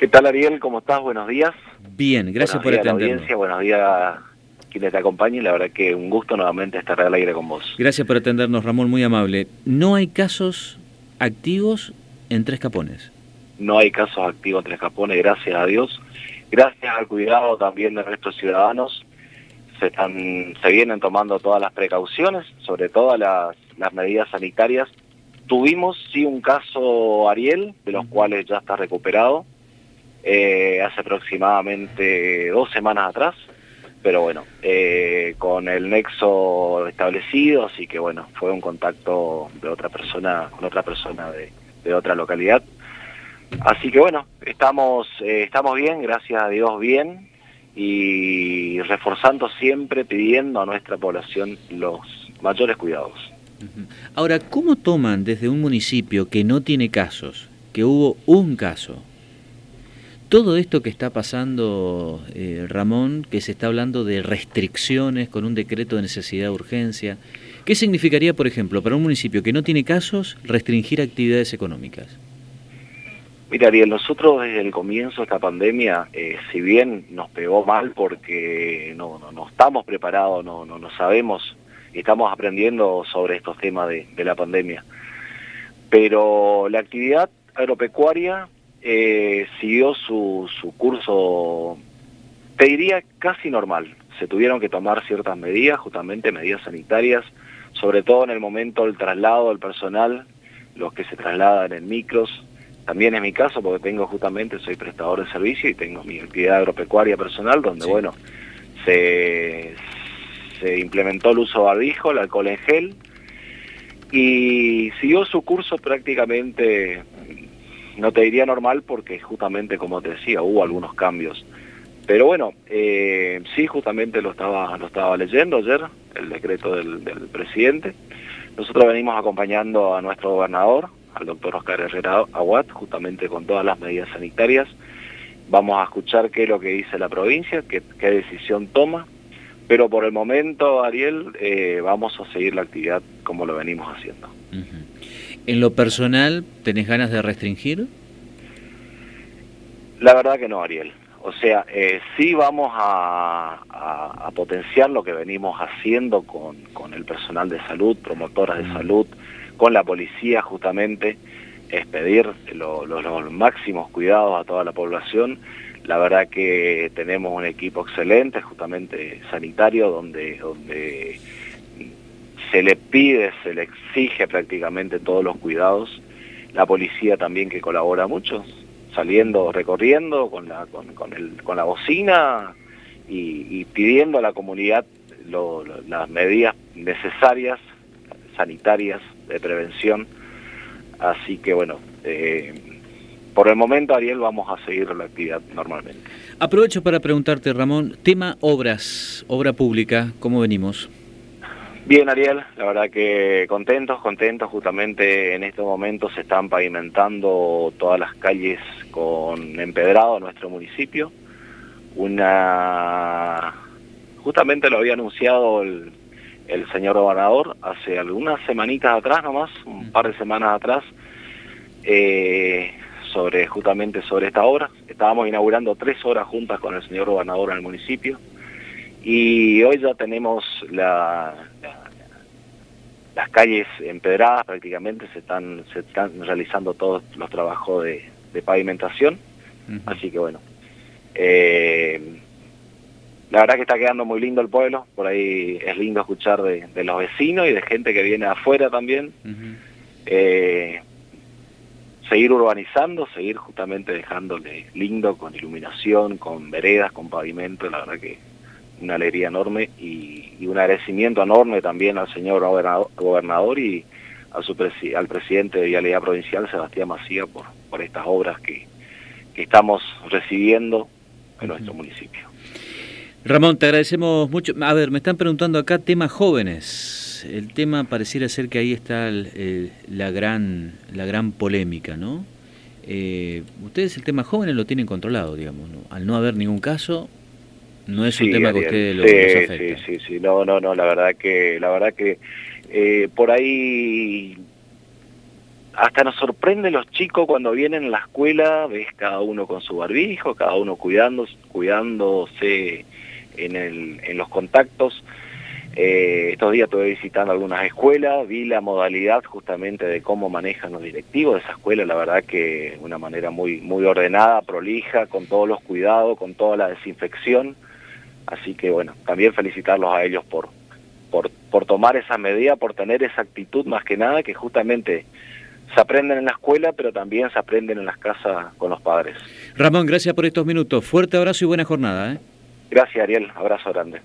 ¿Qué tal Ariel? ¿Cómo estás? Buenos días. Bien, gracias por atendernos. Buenos días, buenos días a quienes te acompañen. La verdad que un gusto nuevamente estar al aire con vos. Gracias por atendernos, Ramón, muy amable. ¿No hay casos activos en Tres Capones? No hay casos activos en Tres Capones, gracias a Dios. Gracias al cuidado también de nuestros ciudadanos. Se, están, se vienen tomando todas las precauciones, sobre todo las, las medidas sanitarias. Tuvimos sí un caso Ariel, de los cuales ya está recuperado eh, hace aproximadamente dos semanas atrás, pero bueno, eh, con el nexo establecido, así que bueno, fue un contacto de otra persona, con otra persona de, otra localidad. Así que bueno, estamos, eh, estamos bien, gracias a Dios bien, y reforzando siempre, pidiendo a nuestra población los mayores cuidados. Ahora, ¿cómo toman desde un municipio que no tiene casos, que hubo un caso, todo esto que está pasando, eh, Ramón, que se está hablando de restricciones con un decreto de necesidad de urgencia, ¿qué significaría, por ejemplo, para un municipio que no tiene casos, restringir actividades económicas? Mira, Ariel, nosotros desde el comienzo de esta pandemia, eh, si bien nos pegó mal porque no, no, no estamos preparados, no, no, no sabemos, estamos aprendiendo sobre estos temas de, de la pandemia, pero la actividad agropecuaria eh, siguió su, su curso, te diría casi normal. Se tuvieron que tomar ciertas medidas, justamente medidas sanitarias, sobre todo en el momento del traslado del personal, los que se trasladan en micros. También es mi caso porque tengo justamente, soy prestador de servicio y tengo mi actividad agropecuaria personal donde, sí. bueno, se, se implementó el uso de barbijo, el alcohol en gel y siguió su curso prácticamente no te diría normal porque justamente como te decía hubo algunos cambios. Pero bueno eh, sí justamente lo estaba lo estaba leyendo ayer el decreto del, presidente. Nosotros venimos acompañando a nuestro gobernador al doctor Oscar Herrera Aguat justamente con todas las medidas sanitarias. Vamos a escuchar qué es lo que dice la provincia qué, qué decisión toma. Pero por el momento Ariel eh, vamos a seguir la actividad como lo venimos haciendo. ¿En lo personal tenés ganas de restringir? La verdad que no, Ariel. O sea, eh, sí vamos a, a, a, potenciar lo que venimos haciendo con, con el personal de salud, promotoras de salud, con la policía justamente, es pedir lo, lo, los máximos cuidados a toda la población. La verdad que tenemos un equipo excelente, justamente sanitario, donde, donde se le pide, se le exige prácticamente todos los cuidados. La policía también que colabora mucho, saliendo, recorriendo con la, con, el, con la bocina y, pidiendo a la comunidad lo, las medidas necesarias, sanitarias, de prevención. Así que bueno, eh, por el momento, Ariel, vamos a seguir la actividad normalmente. Aprovecho para preguntarte, Ramón, tema obras, obra pública, ¿cómo venimos? Bien, Ariel, la verdad que contentos, contentos. Justamente en estos momentos se están pavimentando todas las calles con empedrado en nuestro municipio. Una, justamente lo había anunciado el, el señor gobernador hace algunas semanitas atrás nomás, un par de semanas atrás, eh, sobre justamente sobre esta obra. Estábamos inaugurando tres horas juntas con el señor gobernador en el municipio y hoy ya tenemos la, la, las calles empedradas prácticamente, se están, se están realizando todos los trabajos de, de pavimentación, uh -huh. así que bueno. Eh, la verdad que está quedando muy lindo el pueblo, por ahí es lindo escuchar de, de los vecinos y de gente que viene afuera también. Uh -huh. eh, seguir urbanizando, seguir justamente dejándole lindo con iluminación, con veredas, con pavimento, la verdad que una alegría enorme y, y un agradecimiento enorme también al señor gobernador, gobernador y a su presi al presidente de Vialidad Provincial, Sebastián Macía, por, por estas obras que, que estamos recibiendo en uh -huh. nuestro municipio. Ramón, te agradecemos mucho. A ver, me están preguntando acá temas jóvenes. El tema pareciera ser que ahí está el, el, la, gran, la gran polémica, ¿no? Eh, ustedes el tema jóvenes lo tienen controlado, digamos, ¿no? Al no haber ningún caso, no es un sí, tema que a ustedes lo, sí, los afecta. Sí, sí, sí, no, no, no, la verdad que, la verdad que eh, por ahí hasta nos sorprende los chicos cuando vienen a la escuela, ves cada uno con su barbijo, cada uno cuidándose, cuidándose en, el, en los contactos. Eh, estos días estuve visitando algunas escuelas, vi la modalidad justamente de cómo manejan los directivos de esa escuela, la verdad que de una manera muy, muy ordenada, prolija, con todos los cuidados, con toda la desinfección. Así que bueno, también felicitarlos a ellos por, por, por tomar esa medida, por tener esa actitud más que nada, que justamente se aprenden en la escuela, pero también se aprenden en las casas con los padres. Ramón, gracias por estos minutos. Fuerte abrazo y buena jornada. ¿eh? Gracias, Ariel. Abrazo grande.